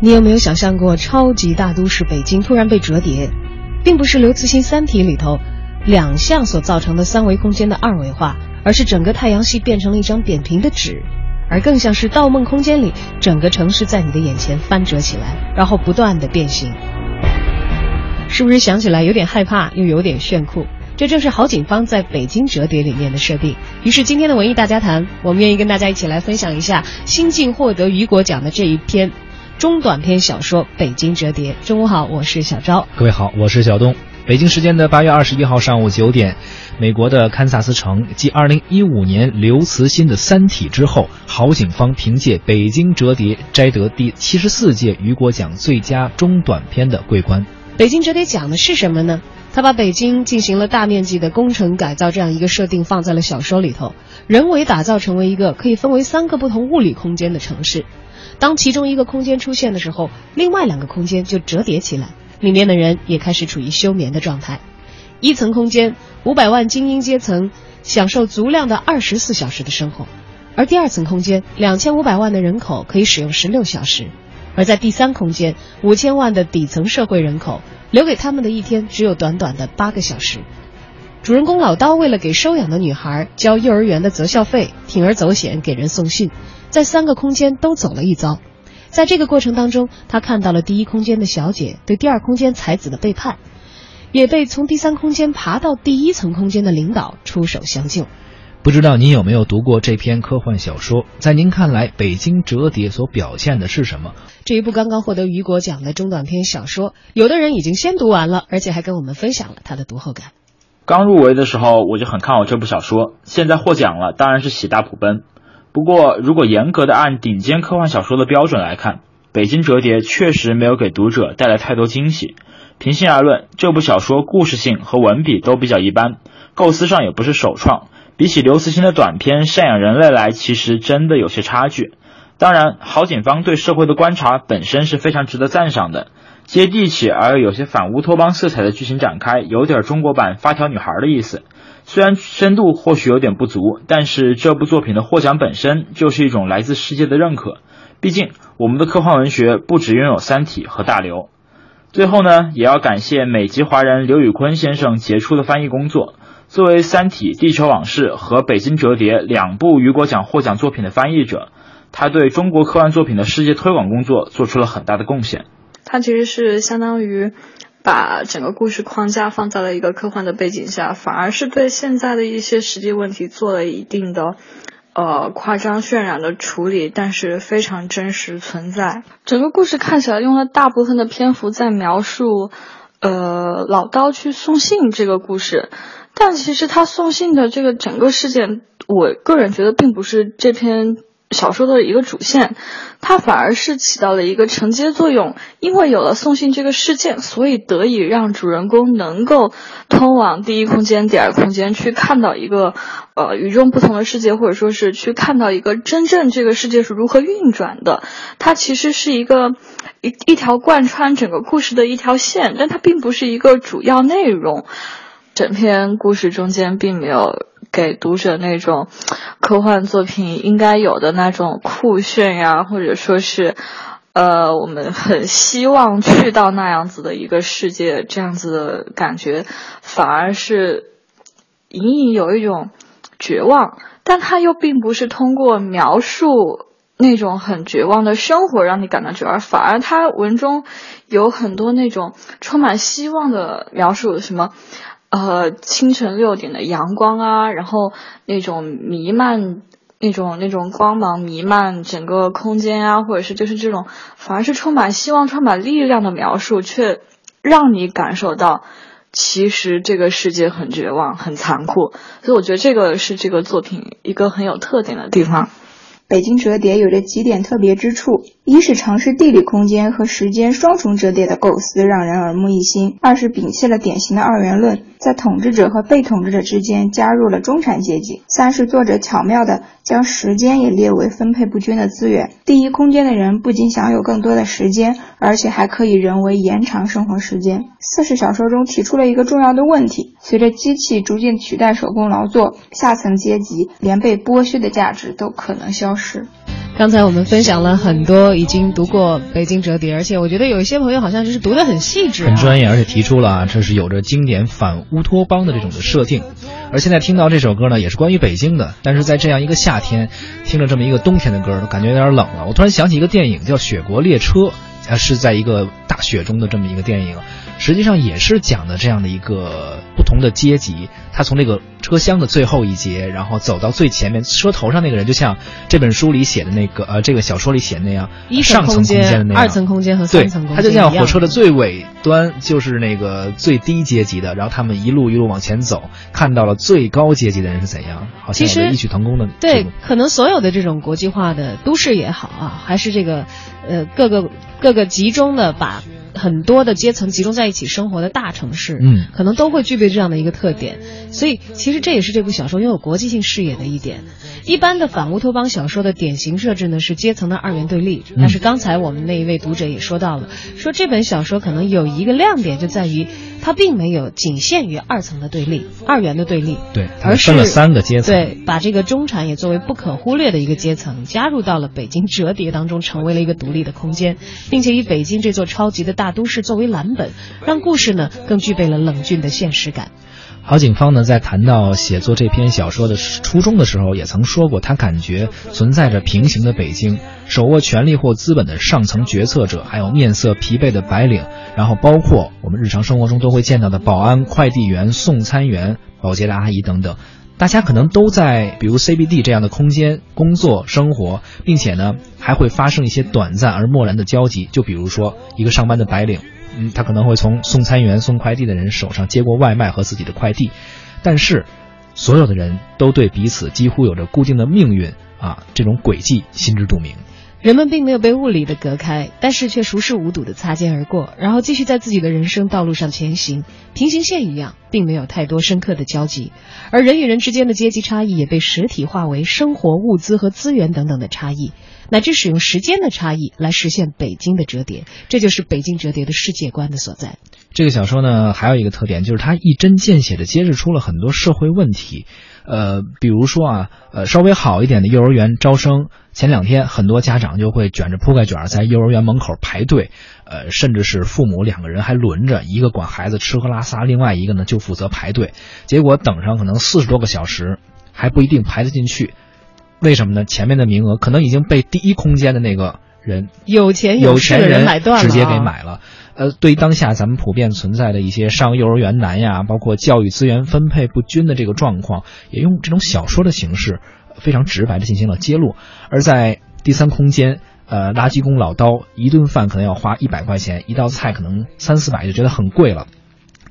你有没有想象过，超级大都市北京突然被折叠，并不是刘慈欣《三体》里头两项所造成的三维空间的二维化，而是整个太阳系变成了一张扁平的纸，而更像是《盗梦空间》里整个城市在你的眼前翻折起来，然后不断的变形。是不是想起来有点害怕，又有点炫酷？这正是郝景芳在北京折叠里面的设定。于是今天的文艺大家谈，我们愿意跟大家一起来分享一下新晋获得雨果奖的这一篇。中短篇小说《北京折叠》。中午好，我是小昭。各位好，我是小东。北京时间的八月二十一号上午九点，美国的堪萨斯城继二零一五年刘慈欣的《三体》之后，郝景芳凭借《北京折叠》摘得第七十四届雨果奖最佳中短篇的桂冠。《北京折叠》讲的是什么呢？他把北京进行了大面积的工程改造这样一个设定放在了小说里头，人为打造成为一个可以分为三个不同物理空间的城市。当其中一个空间出现的时候，另外两个空间就折叠起来，里面的人也开始处于休眠的状态。一层空间，五百万精英阶层享受足量的二十四小时的生活；而第二层空间，两千五百万的人口可以使用十六小时；而在第三空间，五千万的底层社会人口留给他们的一天只有短短的八个小时。主人公老刀为了给收养的女孩交幼儿园的择校费，铤而走险给人送信。在三个空间都走了一遭，在这个过程当中，他看到了第一空间的小姐对第二空间才子的背叛，也被从第三空间爬到第一层空间的领导出手相救。不知道您有没有读过这篇科幻小说？在您看来，《北京折叠》所表现的是什么？这一部刚刚获得雨果奖的中短篇小说，有的人已经先读完了，而且还跟我们分享了他的读后感。刚入围的时候，我就很看好这部小说，现在获奖了，当然是喜大普奔。不过，如果严格的按顶尖科幻小说的标准来看，《北京折叠》确实没有给读者带来太多惊喜。平心而论，这部小说故事性和文笔都比较一般，构思上也不是首创。比起刘慈欣的短篇《赡养人类》来，其实真的有些差距。当然，郝景芳对社会的观察本身是非常值得赞赏的，接地气而又有些反乌托邦色彩的剧情展开，有点中国版《发条女孩》的意思。虽然深度或许有点不足，但是这部作品的获奖本身就是一种来自世界的认可。毕竟我们的科幻文学不只拥有《三体》和《大刘》。最后呢，也要感谢美籍华人刘宇坤先生杰出的翻译工作。作为《三体》《地球往事》和《北京折叠》两部雨果奖获奖作品的翻译者，他对中国科幻作品的世界推广工作做出了很大的贡献。他其实是相当于。把整个故事框架放在了一个科幻的背景下，反而是对现在的一些实际问题做了一定的，呃，夸张渲染的处理，但是非常真实存在。整个故事看起来用了大部分的篇幅在描述，呃，老刀去送信这个故事，但其实他送信的这个整个事件，我个人觉得并不是这篇。小说的一个主线，它反而是起到了一个承接作用。因为有了送信这个事件，所以得以让主人公能够通往第一空间、第二空间，去看到一个呃与众不同的世界，或者说是去看到一个真正这个世界是如何运转的。它其实是一个一一条贯穿整个故事的一条线，但它并不是一个主要内容。整篇故事中间并没有。给读者那种科幻作品应该有的那种酷炫呀，或者说是，呃，我们很希望去到那样子的一个世界，这样子的感觉，反而是隐隐有一种绝望。但他又并不是通过描述那种很绝望的生活让你感到绝望，反而他文中有很多那种充满希望的描述，什么？呃，清晨六点的阳光啊，然后那种弥漫，那种那种光芒弥漫整个空间啊，或者是就是这种，反而是充满希望、充满力量的描述，却让你感受到，其实这个世界很绝望、很残酷。所以我觉得这个是这个作品一个很有特点的地方。北京折叠有着几点特别之处：一是尝试地理空间和时间双重折叠的构思，让人耳目一新；二是摒弃了典型的二元论，在统治者和被统治者之间加入了中产阶级；三是作者巧妙的将时间也列为分配不均的资源。第一空间的人不仅享有更多的时间，而且还可以人为延长生活时间。四是小说中提出了一个重要的问题：随着机器逐渐取代手工劳作，下层阶级连被剥削的价值都可能消失。刚才我们分享了很多已经读过《北京折叠》，而且我觉得有一些朋友好像就是读得很细致、很专业，而且提出了啊，这是有着经典反乌托邦的这种的设定。而现在听到这首歌呢，也是关于北京的，但是在这样一个夏天，听着这么一个冬天的歌，都感觉有点冷了。我突然想起一个电影叫《雪国列车》，啊，是在一个大雪中的这么一个电影，实际上也是讲的这样的一个不同的阶级，他从这个车厢的最后一节，然后走到最前面，车头上那个人就像这本书里写的那个，呃，这个小说里写的那样，一上层空间的那样，二层空间和三层空间，他就像火车的最尾端就是那个最低阶级的，然后他们一路一路往前走，看到了最高阶级的人是怎样，好像其实异曲同工的。对，可能所有的这种国际化的都市也好啊，还是这个呃各个各个集中的把。很多的阶层集中在一起生活的大城市，嗯，可能都会具备这样的一个特点，所以其实这也是这部小说拥有国际性视野的一点。一般的反乌托邦小说的典型设置呢是阶层的二元对立，但是刚才我们那一位读者也说到了，说这本小说可能有一个亮点就在于它并没有仅限于二层的对立、二元的对立，对，而是分了三个阶层，对，把这个中产也作为不可忽略的一个阶层加入到了北京折叠当中，成为了一个独立的空间，并且以北京这座超级的大都市作为蓝本，让故事呢更具备了冷峻的现实感。郝景芳呢，在谈到写作这篇小说的初衷的时候，也曾说过，他感觉存在着平行的北京，手握权力或资本的上层决策者，还有面色疲惫的白领，然后包括我们日常生活中都会见到的保安、快递员、送餐员、保洁的阿姨等等。大家可能都在比如 CBD 这样的空间工作生活，并且呢，还会发生一些短暂而漠然的交集。就比如说一个上班的白领。嗯，他可能会从送餐员、送快递的人手上接过外卖和自己的快递，但是，所有的人都对彼此几乎有着固定的命运啊，这种轨迹心知肚明。人们并没有被物理的隔开，但是却熟视无睹的擦肩而过，然后继续在自己的人生道路上前行，平行线一样，并没有太多深刻的交集。而人与人之间的阶级差异也被实体化为生活物资和资源等等的差异。乃至使用时间的差异来实现北京的折叠，这就是北京折叠的世界观的所在。这个小说呢，还有一个特点，就是它一针见血地揭示出了很多社会问题。呃，比如说啊，呃，稍微好一点的幼儿园招生，前两天很多家长就会卷着铺盖卷在幼儿园门口排队，呃，甚至是父母两个人还轮着，一个管孩子吃喝拉撒，另外一个呢就负责排队，结果等上可能四十多个小时，还不一定排得进去。为什么呢？前面的名额可能已经被第一空间的那个人有钱有钱人买断了，直接给买了。呃，对于当下咱们普遍存在的一些上幼儿园难呀，包括教育资源分配不均的这个状况，也用这种小说的形式非常直白的进行了揭露。而在第三空间，呃，垃圾工老刀一顿饭可能要花一百块钱，一道菜可能三四百就觉得很贵了。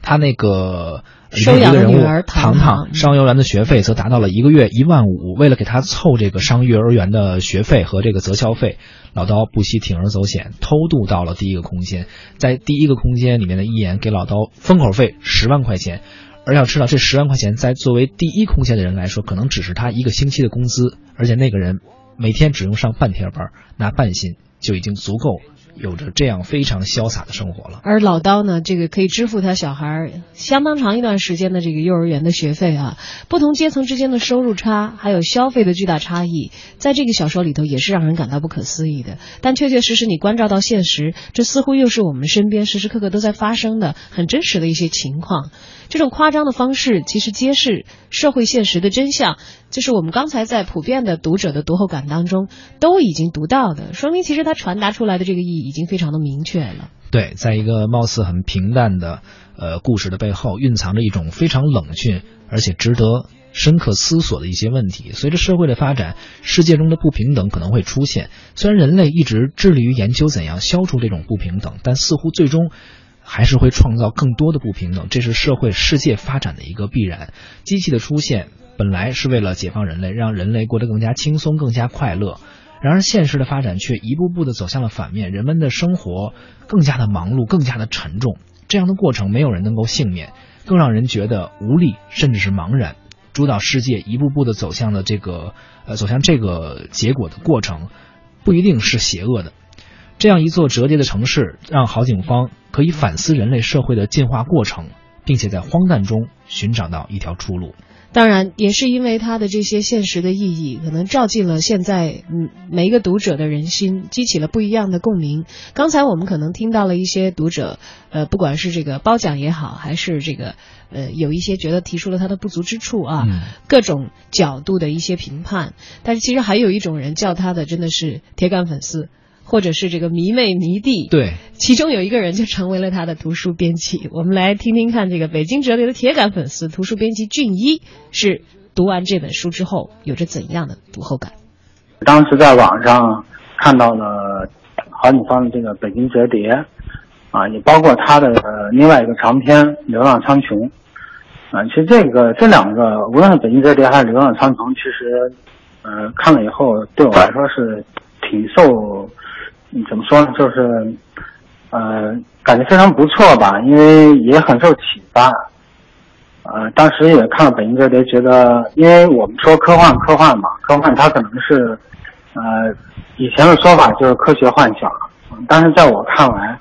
他那个。收养人物糖糖上幼儿园的学费则达到了一个月一万五。为了给他凑这个上幼儿园的学费和这个择校费，老刀不惜铤而走险，偷渡到了第一个空间。在第一个空间里面的一言给老刀封口费十万块钱，而要知道这十万块钱在作为第一空闲的人来说，可能只是他一个星期的工资，而且那个人每天只用上半天班，拿半薪就已经足够了。有着这样非常潇洒的生活了，而老刀呢，这个可以支付他小孩相当长一段时间的这个幼儿园的学费啊。不同阶层之间的收入差，还有消费的巨大差异，在这个小说里头也是让人感到不可思议的。但确确实实你关照到现实，这似乎又是我们身边时时刻刻都在发生的很真实的一些情况。这种夸张的方式，其实揭示社会现实的真相，就是我们刚才在普遍的读者的读后感当中都已经读到的，说明其实它传达出来的这个意义已经非常的明确了。对，在一个貌似很平淡的呃故事的背后，蕴藏着一种非常冷峻而且值得深刻思索的一些问题。随着社会的发展，世界中的不平等可能会出现。虽然人类一直致力于研究怎样消除这种不平等，但似乎最终。还是会创造更多的不平等，这是社会世界发展的一个必然。机器的出现本来是为了解放人类，让人类过得更加轻松、更加快乐。然而，现实的发展却一步步的走向了反面，人们的生活更加的忙碌、更加的沉重。这样的过程，没有人能够幸免，更让人觉得无力，甚至是茫然。主导世界一步步的走向了这个呃走向这个结果的过程，不一定是邪恶的。这样一座折叠的城市，让郝景芳可以反思人类社会的进化过程，并且在荒诞中寻找到一条出路。当然，也是因为它的这些现实的意义，可能照进了现在嗯每一个读者的人心，激起了不一样的共鸣。刚才我们可能听到了一些读者，呃，不管是这个褒奖也好，还是这个呃有一些觉得提出了他的不足之处啊，各种角度的一些评判。但是其实还有一种人叫他的真的是铁杆粉丝。或者是这个迷妹迷弟，对，其中有一个人就成为了他的图书编辑。我们来听听看，这个北京折叠的铁杆粉丝，图书编辑俊一是读完这本书之后有着怎样的读后感？当时在网上看到了郝景芳的这个《北京折叠》，啊，也包括他的另外一个长篇《流浪苍穹》，啊，其实这个这两个，无论是《北京折叠》还是《流浪苍穹》，其实，呃，看了以后对我来说是挺受。怎么说呢？就是，呃，感觉非常不错吧，因为也很受启发。呃，当时也看了《北京折叠》，觉得，因为我们说科幻，科幻嘛，科幻它可能是，呃，以前的说法就是科学幻想。但是在我看来，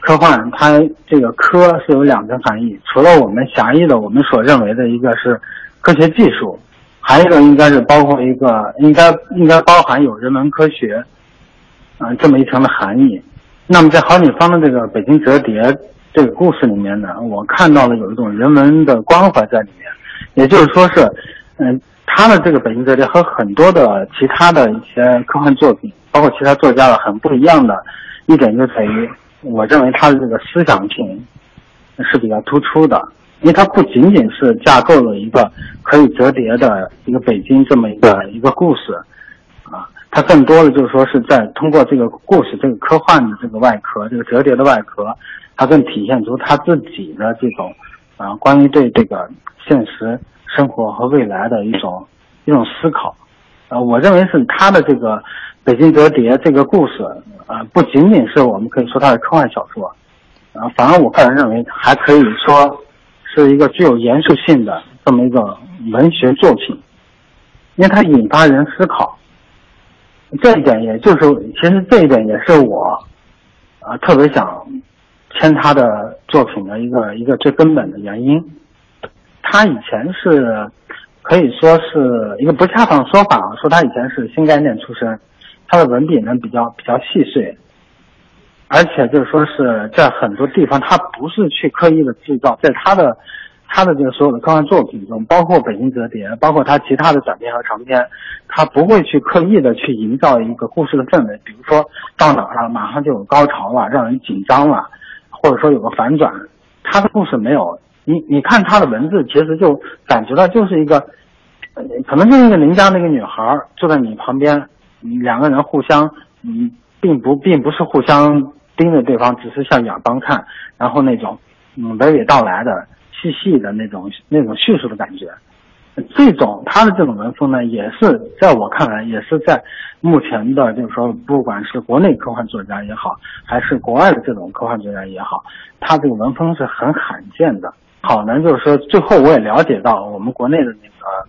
科幻它这个“科”是有两层含义，除了我们狭义的我们所认为的一个是科学技术，还有一个应该是包括一个应该应该包含有人文科学。啊，这么一层的含义。那么在郝景芳的这个《北京折叠》这个故事里面呢，我看到了有一种人文的关怀在里面。也就是说是，嗯，他的这个《北京折叠》和很多的其他的一些科幻作品，包括其他作家的很不一样的一点就在于，我认为他的这个思想性是比较突出的，因为它不仅仅是架构了一个可以折叠的一个北京这么一个一个故事。它更多的就是说是在通过这个故事，这个科幻的这个外壳，这个折叠的外壳，它更体现出他自己的这种，啊，关于对这个现实生活和未来的一种一种思考，呃，我认为是他的这个《北京折叠》这个故事，啊，不仅仅是我们可以说它是科幻小说，啊，反而我个人认为还可以说是一个具有严肃性的这么一个文学作品，因为它引发人思考。这一点，也就是其实这一点也是我，啊，特别想签他的作品的一个一个最根本的原因。他以前是可以说是一个不恰当的说法，说他以前是新概念出身，他的文笔呢比较比较细碎，而且就是说是在很多地方他不是去刻意的制造，在他的。他的这个所有的科幻作品中，包括《北京折叠》，包括他其他的短篇和长篇，他不会去刻意的去营造一个故事的氛围。比如说到哪儿了，马上就有高潮了，让人紧张了，或者说有个反转。他的故事没有，你你看他的文字，其实就感觉到就是一个，可能就是一个邻家那个女孩坐在你旁边，两个人互相，嗯，并不并不是互相盯着对方，只是向远方看，然后那种，嗯，娓娓道来的。细细的那种那种叙述的感觉，这种他的这种文风呢，也是在我看来，也是在目前的，就是说，不管是国内科幻作家也好，还是国外的这种科幻作家也好，他这个文风是很罕见的。好呢，就是说，最后我也了解到，我们国内的那个，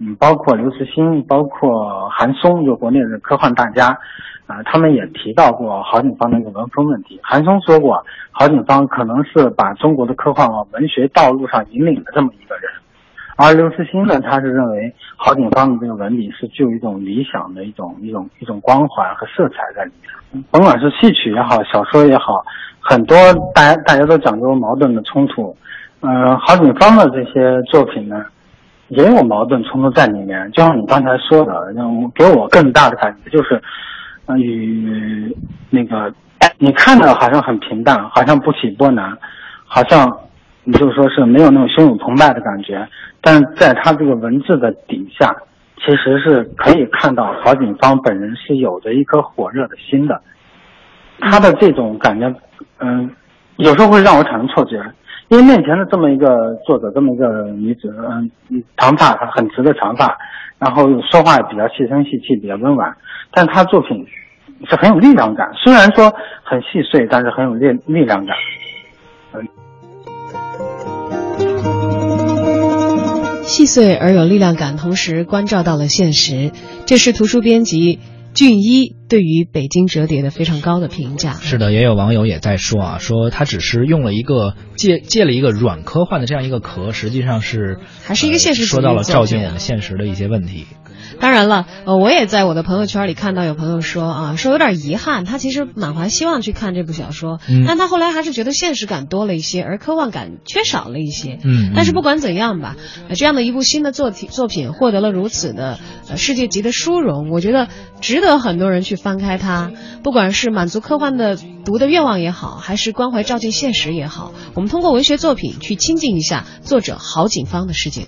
嗯，包括刘慈欣，包括韩松，就国内的科幻大家。啊，他们也提到过郝景芳的一个文风问题。韩松说过，郝景芳可能是把中国的科幻往文学道路上引领的这么一个人，而刘慈欣呢，他是认为郝景芳的这个文笔是具有一种理想的一种一种一种光环和色彩在里面。甭管是戏曲也好，小说也好，很多大家大家都讲究矛盾的冲突。嗯，郝景芳的这些作品呢，也有矛盾冲突在里面。就像你刚才说的，让给我更大的感觉就是。与那个，你看着好像很平淡，好像不起波澜，好像你就说是没有那种汹涌澎湃的感觉，但在他这个文字的底下，其实是可以看到郝景芳本人是有着一颗火热的心的。他的这种感觉，嗯，有时候会让我产生错觉，因为面前的这么一个作者，这么一个女子，嗯，长发很直的长发，然后说话比较细声细气，比较温婉，但她作品。是很有力量感，虽然说很细碎，但是很有力力量感。细碎而有力量感，同时关照到了现实。这是图书编辑俊一对于《北京折叠》的非常高的评价。是的，也有网友也在说啊，说他只是用了一个借借了一个软科幻的这样一个壳，实际上是还是一个现实说到了照进我们现实的一些问题。当然了，呃，我也在我的朋友圈里看到有朋友说啊，说有点遗憾，他其实满怀希望去看这部小说，嗯但他后来还是觉得现实感多了一些，而科幻感缺少了一些。嗯但是不管怎样吧，呃，这样的一部新的作体作品获得了如此的呃世界级的殊荣，我觉得值得很多人去翻开它，不管是满足科幻的读的愿望也好，还是关怀照进现实也好，我们通过文学作品去亲近一下作者郝景芳的世界。